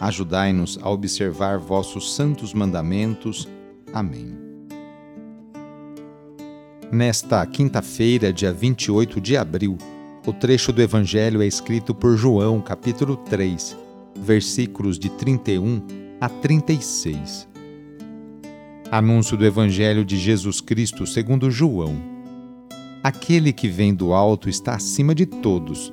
Ajudai-nos a observar vossos santos mandamentos. Amém. Nesta quinta-feira, dia 28 de abril, o trecho do Evangelho é escrito por João, capítulo 3, versículos de 31 a 36. Anúncio do Evangelho de Jesus Cristo segundo João. Aquele que vem do alto está acima de todos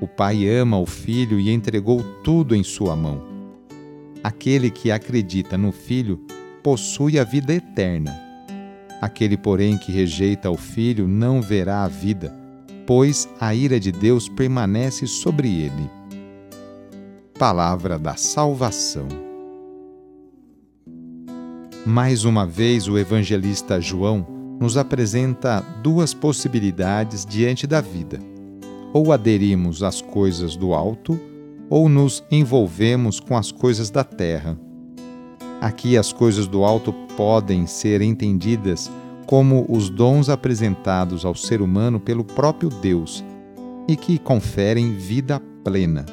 O Pai ama o Filho e entregou tudo em sua mão. Aquele que acredita no Filho possui a vida eterna. Aquele, porém, que rejeita o Filho não verá a vida, pois a ira de Deus permanece sobre ele. Palavra da Salvação. Mais uma vez, o evangelista João nos apresenta duas possibilidades diante da vida ou aderimos às coisas do alto, ou nos envolvemos com as coisas da terra. Aqui as coisas do alto podem ser entendidas como os dons apresentados ao ser humano pelo próprio Deus e que conferem vida plena.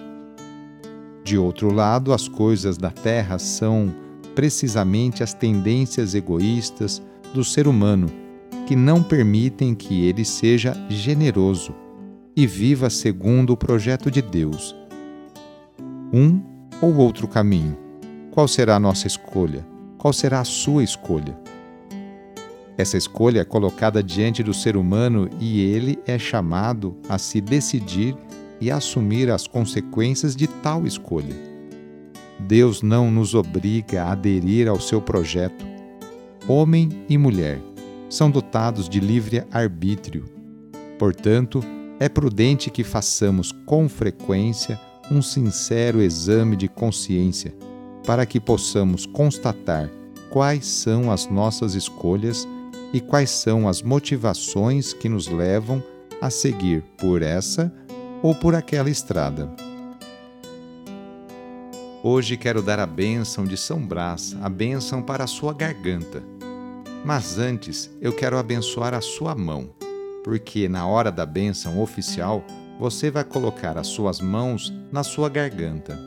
De outro lado, as coisas da terra são precisamente as tendências egoístas do ser humano que não permitem que ele seja generoso e viva segundo o projeto de Deus. Um ou outro caminho? Qual será a nossa escolha? Qual será a sua escolha? Essa escolha é colocada diante do ser humano e ele é chamado a se decidir e assumir as consequências de tal escolha. Deus não nos obriga a aderir ao seu projeto. Homem e mulher são dotados de livre arbítrio. Portanto, é prudente que façamos com frequência um sincero exame de consciência para que possamos constatar quais são as nossas escolhas e quais são as motivações que nos levam a seguir por essa ou por aquela estrada. Hoje quero dar a bênção de São Brás, a bênção para a sua garganta. Mas antes eu quero abençoar a sua mão porque na hora da bênção oficial você vai colocar as suas mãos na sua garganta.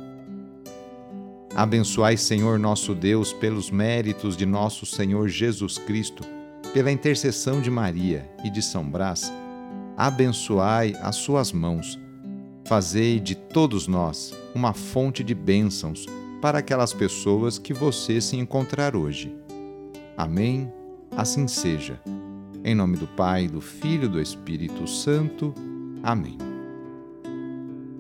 Abençoai, Senhor nosso Deus, pelos méritos de nosso Senhor Jesus Cristo, pela intercessão de Maria e de São Brás, abençoai as suas mãos. Fazei de todos nós uma fonte de bênçãos para aquelas pessoas que você se encontrar hoje. Amém? Assim seja. Em nome do Pai, do Filho e do Espírito Santo. Amém.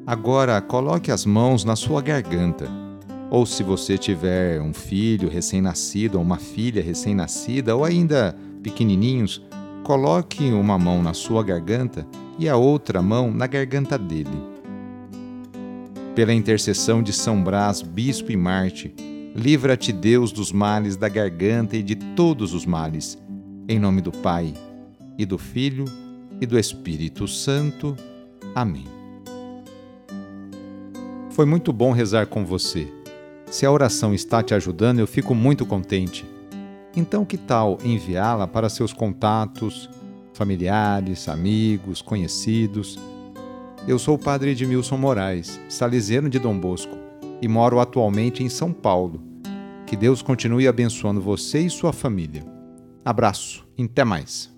Agora coloque as mãos na sua garganta. Ou se você tiver um filho recém-nascido ou uma filha recém-nascida ou ainda pequenininhos, coloque uma mão na sua garganta e a outra mão na garganta dele. Pela intercessão de São Brás, bispo e Marte, livra-te Deus dos males da garganta e de todos os males em nome do Pai, e do Filho, e do Espírito Santo. Amém. Foi muito bom rezar com você. Se a oração está te ajudando, eu fico muito contente. Então, que tal enviá-la para seus contatos, familiares, amigos, conhecidos? Eu sou o padre Edmilson Moraes, salesiano de Dom Bosco, e moro atualmente em São Paulo. Que Deus continue abençoando você e sua família. Abraço, até mais.